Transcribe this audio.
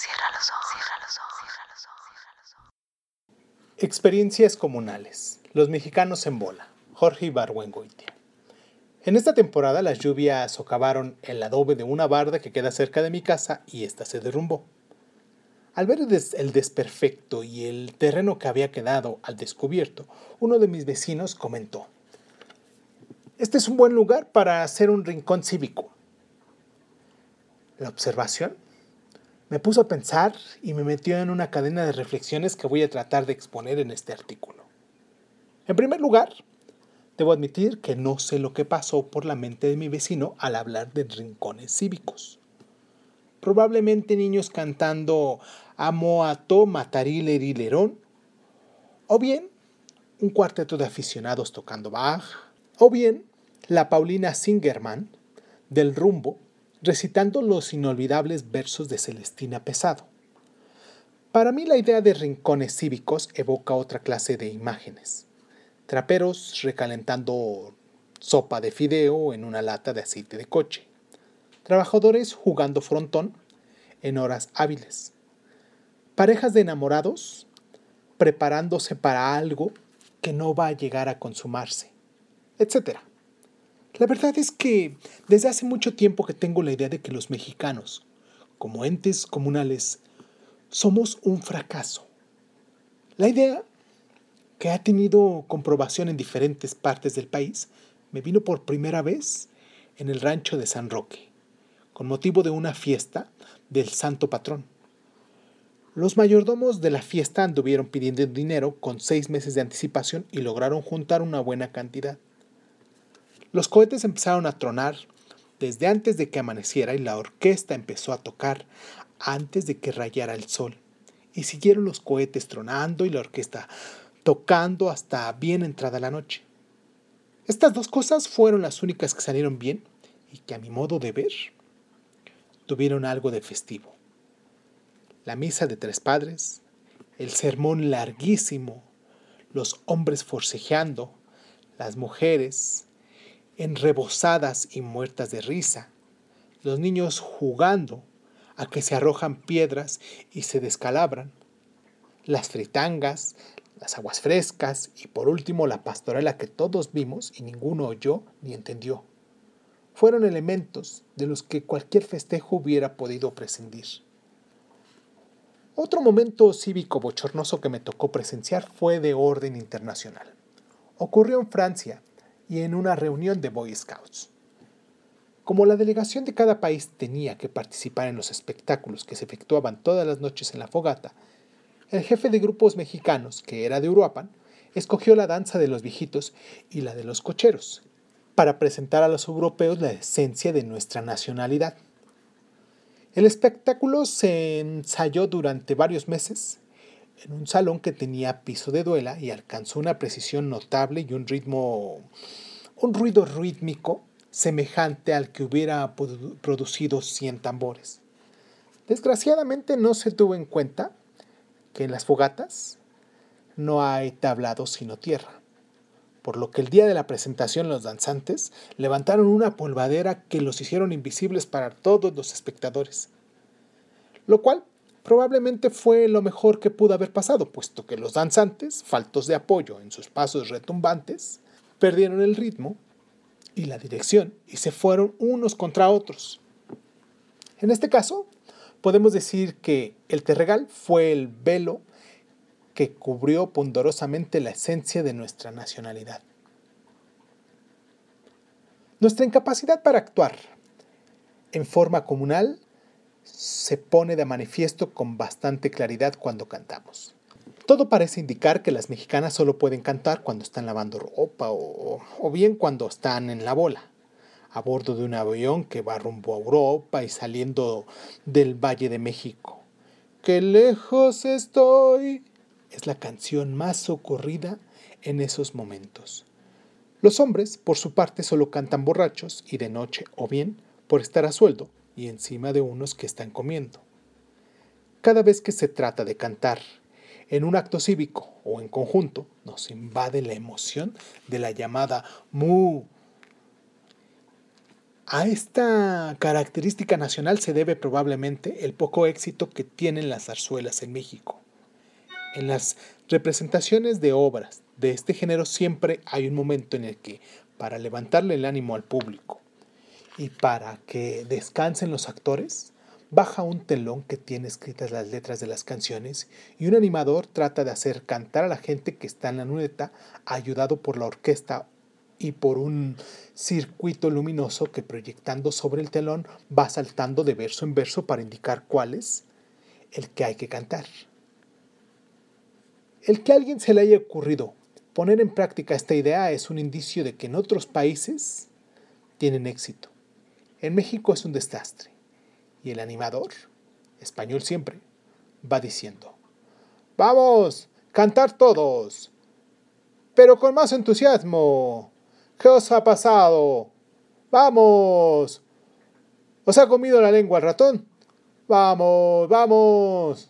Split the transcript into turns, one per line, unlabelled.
Cierra los ojos, cierra los ojos, cierra los ojos.
Experiencias comunales. Los mexicanos en bola. Jorge Ibargüengoitia. En esta temporada las lluvias socavaron el adobe de una barda que queda cerca de mi casa y ésta se derrumbó. Al ver el desperfecto y el terreno que había quedado al descubierto, uno de mis vecinos comentó, Este es un buen lugar para hacer un rincón cívico. La observación me puso a pensar y me metió en una cadena de reflexiones que voy a tratar de exponer en este artículo. En primer lugar, debo admitir que no sé lo que pasó por la mente de mi vecino al hablar de rincones cívicos. Probablemente niños cantando Amoato Matarilerón, o bien un cuarteto de aficionados tocando Bach, o bien la Paulina Singerman del rumbo recitando los inolvidables versos de Celestina Pesado. Para mí la idea de rincones cívicos evoca otra clase de imágenes. Traperos recalentando sopa de fideo en una lata de aceite de coche. Trabajadores jugando frontón en horas hábiles. Parejas de enamorados preparándose para algo que no va a llegar a consumarse, etcétera. La verdad es que desde hace mucho tiempo que tengo la idea de que los mexicanos, como entes comunales, somos un fracaso. La idea, que ha tenido comprobación en diferentes partes del país, me vino por primera vez en el rancho de San Roque, con motivo de una fiesta del santo patrón. Los mayordomos de la fiesta anduvieron pidiendo dinero con seis meses de anticipación y lograron juntar una buena cantidad. Los cohetes empezaron a tronar desde antes de que amaneciera y la orquesta empezó a tocar antes de que rayara el sol. Y siguieron los cohetes tronando y la orquesta tocando hasta bien entrada la noche. Estas dos cosas fueron las únicas que salieron bien y que a mi modo de ver tuvieron algo de festivo. La misa de tres padres, el sermón larguísimo, los hombres forcejeando, las mujeres, enrebosadas y muertas de risa, los niños jugando a que se arrojan piedras y se descalabran, las fritangas, las aguas frescas y por último la pastorela que todos vimos y ninguno oyó ni entendió. Fueron elementos de los que cualquier festejo hubiera podido prescindir. Otro momento cívico bochornoso que me tocó presenciar fue de orden internacional. Ocurrió en Francia y en una reunión de Boy Scouts. Como la delegación de cada país tenía que participar en los espectáculos que se efectuaban todas las noches en la fogata, el jefe de grupos mexicanos, que era de Uruapan, escogió la danza de los viejitos y la de los cocheros, para presentar a los europeos la esencia de nuestra nacionalidad. El espectáculo se ensayó durante varios meses en un salón que tenía piso de duela y alcanzó una precisión notable y un ritmo, un ruido rítmico semejante al que hubiera produ- producido 100 tambores. Desgraciadamente no se tuvo en cuenta que en las fogatas no hay tablado sino tierra, por lo que el día de la presentación los danzantes levantaron una polvadera que los hicieron invisibles para todos los espectadores, lo cual probablemente fue lo mejor que pudo haber pasado, puesto que los danzantes, faltos de apoyo en sus pasos retumbantes, perdieron el ritmo y la dirección y se fueron unos contra otros. En este caso, podemos decir que el terregal fue el velo que cubrió pundorosamente la esencia de nuestra nacionalidad. Nuestra incapacidad para actuar en forma comunal se pone de manifiesto con bastante claridad cuando cantamos. Todo parece indicar que las mexicanas solo pueden cantar cuando están lavando ropa o, o bien cuando están en la bola, a bordo de un avión que va rumbo a Europa y saliendo del Valle de México. ¡Qué lejos estoy! Es la canción más socorrida en esos momentos. Los hombres, por su parte, solo cantan borrachos y de noche o bien por estar a sueldo y encima de unos que están comiendo. Cada vez que se trata de cantar en un acto cívico o en conjunto, nos invade la emoción de la llamada mu. A esta característica nacional se debe probablemente el poco éxito que tienen las zarzuelas en México. En las representaciones de obras de este género siempre hay un momento en el que, para levantarle el ánimo al público y para que descansen los actores, baja un telón que tiene escritas las letras de las canciones y un animador trata de hacer cantar a la gente que está en la luneta, ayudado por la orquesta y por un circuito luminoso que proyectando sobre el telón va saltando de verso en verso para indicar cuál es el que hay que cantar. El que a alguien se le haya ocurrido poner en práctica esta idea es un indicio de que en otros países tienen éxito. En México es un desastre. Y el animador, español siempre, va diciendo, Vamos, cantar todos, pero con más entusiasmo. ¿Qué os ha pasado? Vamos. ¿Os ha comido la lengua el ratón? Vamos, vamos.